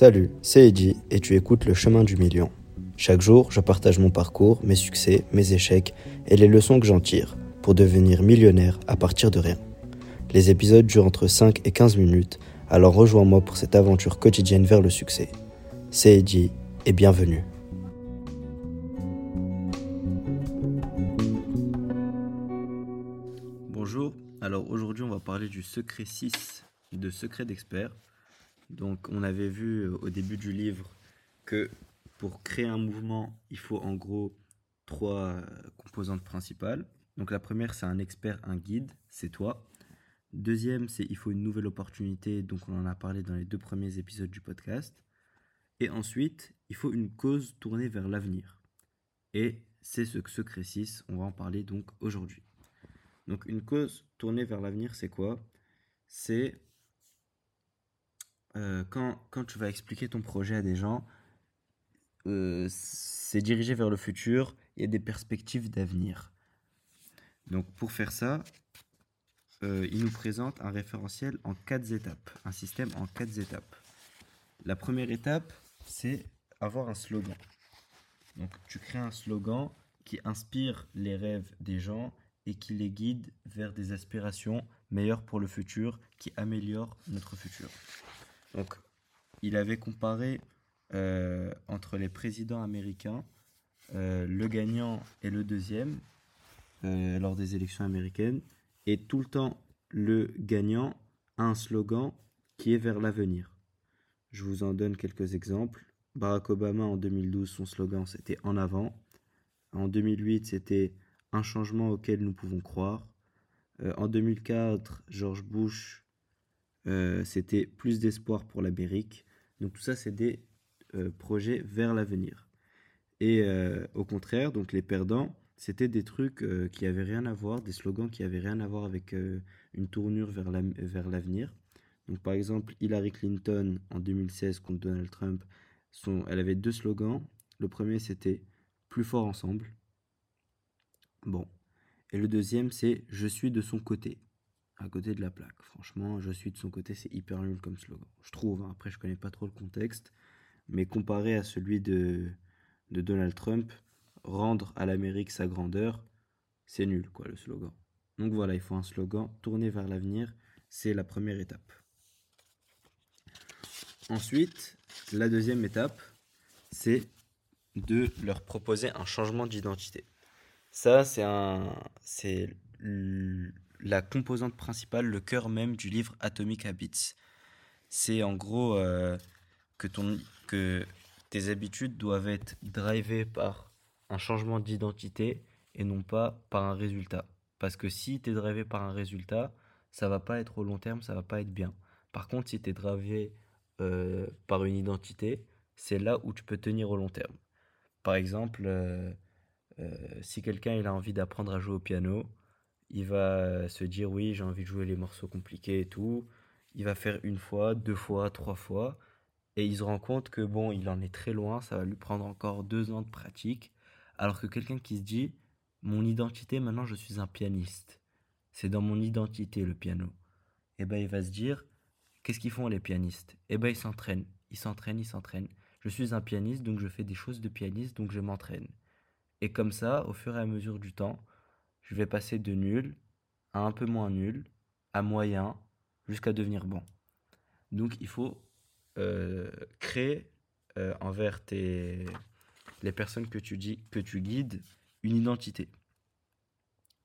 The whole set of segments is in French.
Salut, c'est Eddie et tu écoutes Le Chemin du Million. Chaque jour, je partage mon parcours, mes succès, mes échecs et les leçons que j'en tire pour devenir millionnaire à partir de rien. Les épisodes durent entre 5 et 15 minutes, alors rejoins-moi pour cette aventure quotidienne vers le succès. C'est Eddie et bienvenue. Bonjour, alors aujourd'hui on va parler du secret 6 de secret d'expert. Donc on avait vu euh, au début du livre que pour créer un mouvement, il faut en gros trois euh, composantes principales. Donc la première, c'est un expert, un guide, c'est toi. Deuxième, c'est il faut une nouvelle opportunité, donc on en a parlé dans les deux premiers épisodes du podcast. Et ensuite, il faut une cause tournée vers l'avenir. Et c'est ce secret 6, on va en parler donc aujourd'hui. Donc une cause tournée vers l'avenir, c'est quoi? C'est euh, quand, tu vas expliquer ton projet à des gens, euh, c'est dirigé vers le futur, il y a des perspectives d'avenir. Donc pour faire ça, euh, il nous présente un référentiel en quatre étapes, un système en quatre étapes. La première étape, c'est avoir un slogan. Donc tu crées un slogan qui inspire les rêves des gens et qui les guide vers des aspirations meilleures pour le futur, qui améliorent notre futur. Donc, il avait comparé euh, entre les présidents américains, euh, le gagnant et le deuxième, euh, lors des élections américaines, et tout le temps, le gagnant a un slogan qui est vers l'avenir. Je vous en donne quelques exemples. Barack Obama en 2012, son slogan c'était En avant. En 2008, c'était Un changement auquel nous pouvons croire. en 2004, George Bush, euh, c'était plus d'espoir pour l'Amérique. Donc tout ça, c'est des euh, projets vers l'avenir. Et euh, au contraire, donc les perdants, c'était des trucs qui avaient rien à voir, des slogans qui avaient rien à voir avec une tournure vers l'avenir. donc par exemple, Hillary Clinton en 2016 contre Donald Trump, elle avait deux slogans. Le premier c'était plus fort ensemble. Bon. Et le deuxième c'est je suis de son côté à côté de la plaque. Franchement, je suis de son côté, c'est hyper nul comme slogan. Je trouve, hein. après je connais pas trop le contexte, mais comparé à celui de, Donald Trump, rendre à l'Amérique sa grandeur, c'est nul quoi le slogan. Donc voilà, il faut un slogan tourné vers l'avenir, c'est la première étape. Ensuite, la deuxième étape, c'est de leur proposer un changement d'identité. Ça, c'est un, la composante principale, le cœur même du livre Atomic Habits. C'est en gros euh, que, ton, que tes habitudes doivent être drivées par un changement d'identité et non pas par un résultat. Parce que si tu es drivé par un résultat, ça va pas être au long terme, ça va pas être bien. Par contre, si tu es drivé euh, par une identité, c'est là où tu peux tenir au long terme. Par exemple, euh, si quelqu'un a envie d'apprendre à jouer au piano, il va se dire oui, j'ai envie de jouer les morceaux compliqués et tout. Il va faire une fois, deux fois, trois fois. Et il se rend compte que bon, il en est très loin, ça va lui prendre encore deux ans de pratique. Alors que quelqu'un qui se dit, mon identité, maintenant je suis un pianiste. C'est dans mon identité le piano. Et eh ben il va se dire, qu'est-ce qu'ils font les pianistes? Et eh ben ils s'entraînent, ils s'entraînent, ils s'entraînent. Je suis un pianiste, donc je fais des choses de pianiste, donc je m'entraîne. Et comme ça, au fur et à mesure du temps, je vais passer de nul à un peu moins nul, à moyen, jusqu'à devenir bon. Donc il faut euh, créer euh, envers les personnes que tu, guides une identité.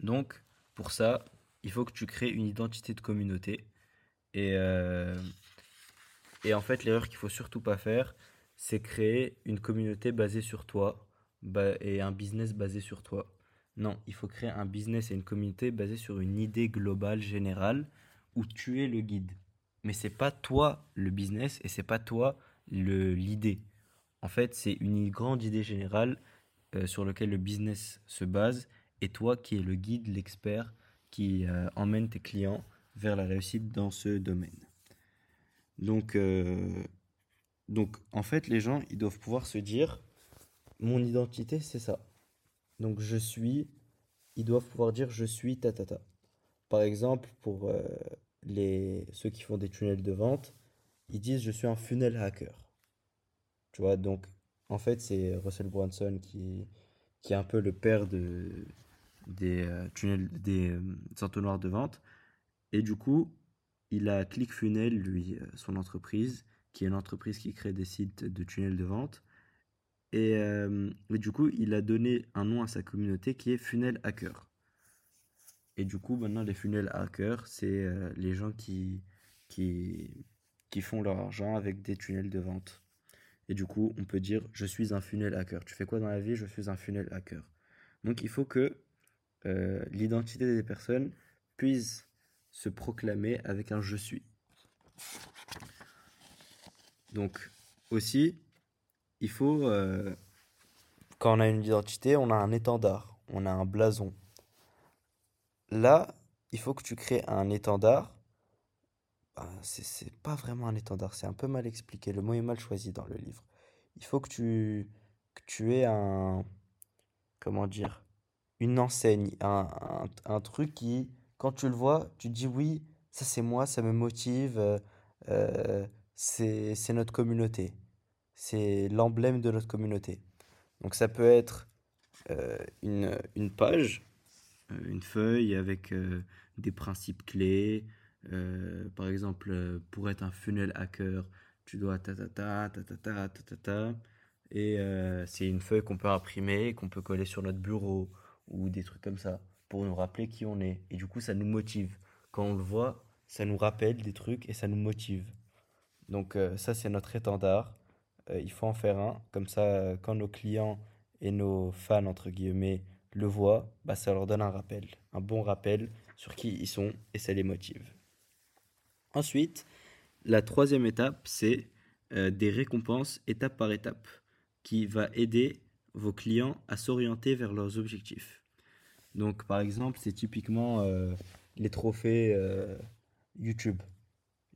Donc pour ça, il faut que tu crées une identité de communauté. Et, euh, et en fait, l'erreur qu'il faut surtout pas faire, c'est créer une communauté basée sur toi et un business basé sur toi. Non, il faut créer un business et une communauté basée sur une idée globale, générale, où tu es le guide. Mais c'est pas toi le business et c'est pas toi l'idée. En fait, c'est une grande idée générale euh, sur laquelle le business se base et toi qui es le guide, l'expert qui euh, emmène tes clients vers la réussite dans ce domaine. Donc, euh, donc, en fait, les gens, ils doivent pouvoir se dire, mon identité, c'est ça. Donc je suis, ils doivent pouvoir dire je suis tatata. Par exemple, pour euh, les, ceux qui font des tunnels de vente, ils disent je suis un funnel hacker. Tu vois, donc en fait, c'est Russell Brunson qui, qui est un peu le père de, des euh, tunnels, des euh, entonnoirs de vente. Et du coup, il a ClickFunnels, lui, euh, son entreprise, qui est une entreprise qui crée des sites de tunnels de vente. Et, du coup, il a donné un nom à sa communauté qui est Funnel Hacker. Et du coup, maintenant, les funnel hackers, c'est les gens qui, qui, qui font leur argent avec des tunnels de vente. Et du coup, on peut dire je suis un funnel hacker. Tu fais quoi dans la vie? Je suis un funnel hacker. Donc il faut que euh, l'identité des personnes puisse se proclamer avec un je suis. Donc aussi, il faut, euh, quand on a une identité, on a un étendard, on a un blason. Là, il faut que tu crées un étendard ah, c'est pas vraiment un étendard, c'est un peu mal expliqué. Le mot est mal choisi dans le livre. Il faut que tu, que tu aies un. Comment dire Une enseigne, un, un, truc qui, quand tu le vois, tu dis oui, ça c'est moi, ça me motive, euh, euh, c'est notre communauté. C'est l'emblème de notre communauté. Donc ça peut être euh, une, une page, une feuille avec des principes clés, euh, par exemple, euh, pour être un funnel hacker, tu dois ta ta ta ta ta ta ta ta ta. Et euh, c'est une feuille qu'on peut imprimer, qu'on peut coller sur notre bureau ou des trucs comme ça pour nous rappeler qui on est. Et du coup, ça nous motive. Quand on le voit, ça nous rappelle des trucs et ça nous motive. Donc ça, c'est notre étendard. Il faut en faire un. Comme ça, quand nos clients et nos fans, entre guillemets, le voient, bah, ça leur donne un rappel. Un bon rappel sur qui ils sont et ça les motive. Ensuite, la troisième étape, c'est euh, des récompenses étape par étape, qui va aider vos clients à s'orienter vers leurs objectifs. Donc, par exemple, c'est typiquement euh, les trophées euh, YouTube.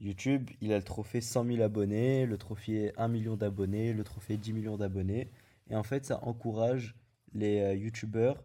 YouTube, il a le trophée 100 000 abonnés, le trophée 1 million d'abonnés, le trophée 10 millions d'abonnés. Et en fait, ça encourage les YouTubeurs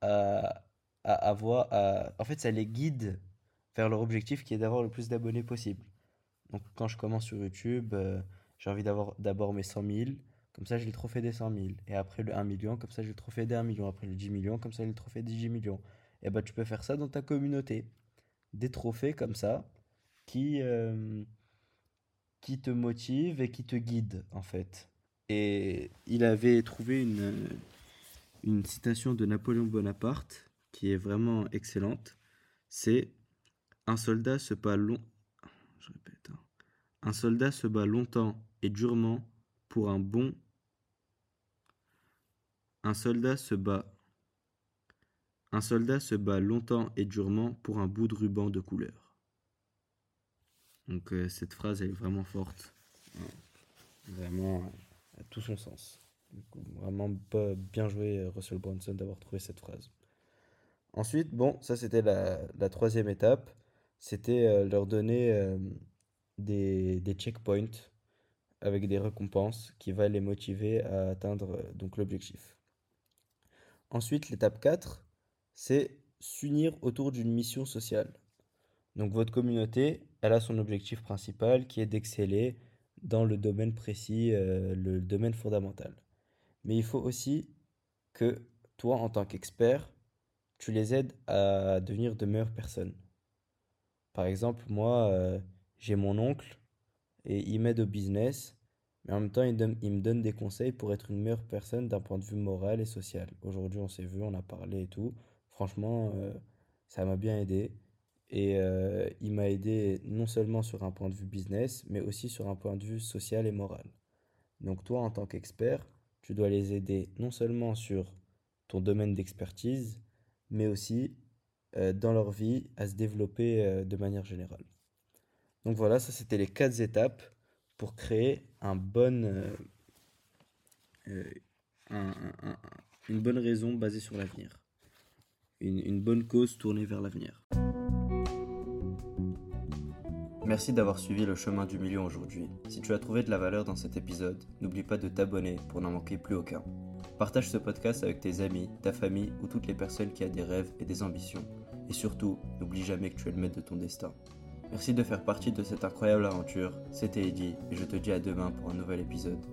à, à avoir. en fait, ça les guide vers leur objectif qui est d'avoir le plus d'abonnés possible. Donc quand je commence sur YouTube, euh, j'ai envie d'avoir d'abord mes 100 000, comme ça j'ai le trophée des 100 000. Et après le 1 million, comme ça j'ai le trophée des 1 million. Après le 10 millions, comme ça j'ai le trophée des 10 millions. Et bah tu peux faire ça dans ta communauté. Des trophées comme ça qui, euh, qui te motivent et qui te guident en fait. Et il avait trouvé une, citation de Napoléon Bonaparte qui est vraiment excellente. C'est un soldat se bat. Hein. Un soldat se bat longtemps et durement pour un bon. Un soldat se bat. Un soldat se bat longtemps et durement pour un bout de ruban de couleur. Donc euh, cette phrase est vraiment forte. Vraiment à tout son sens. Vraiment bien joué Russell Brunson d'avoir trouvé cette phrase. Ensuite, bon, ça c'était la troisième étape c'était euh, leur donner euh, des, checkpoints avec des récompenses qui va les motiver à atteindre euh, donc l'objectif. Ensuite, l'étape 4, c'est s'unir autour d'une mission sociale. Donc votre communauté, elle a son objectif principal qui est d'exceller dans le domaine précis, le domaine fondamental. Mais il faut aussi que toi, en tant qu'expert, tu les aides à devenir de meilleures personnes. Par exemple, moi, euh, j'ai mon oncle et il m'aide au business, mais en même temps, il, me donne des conseils pour être une meilleure personne d'un point de vue moral et social. Aujourd'hui, on s'est vu, on a parlé et tout. Franchement, euh, ça m'a bien aidé. Et euh, il m'a aidé non seulement sur un point de vue business, mais aussi sur un point de vue social et moral. Donc toi, en tant qu'expert, tu dois les aider non seulement sur ton domaine d'expertise, mais aussi euh, dans leur vie à se développer euh, de manière générale. Donc voilà, ça c'était les quatre étapes pour créer une bonne raison basée sur l'avenir. Une bonne cause tournée vers l'avenir. Merci d'avoir suivi le chemin du million aujourd'hui. Si tu as trouvé de la valeur dans cet épisode, n'oublie pas de t'abonner pour n'en manquer plus aucun. Partage ce podcast avec tes amis, ta famille ou toutes les personnes qui ont des rêves et des ambitions. Et surtout, n'oublie jamais que tu es le maître de ton destin. Merci de faire partie de cette incroyable aventure. C'était Eddie et je te dis à demain pour un nouvel épisode.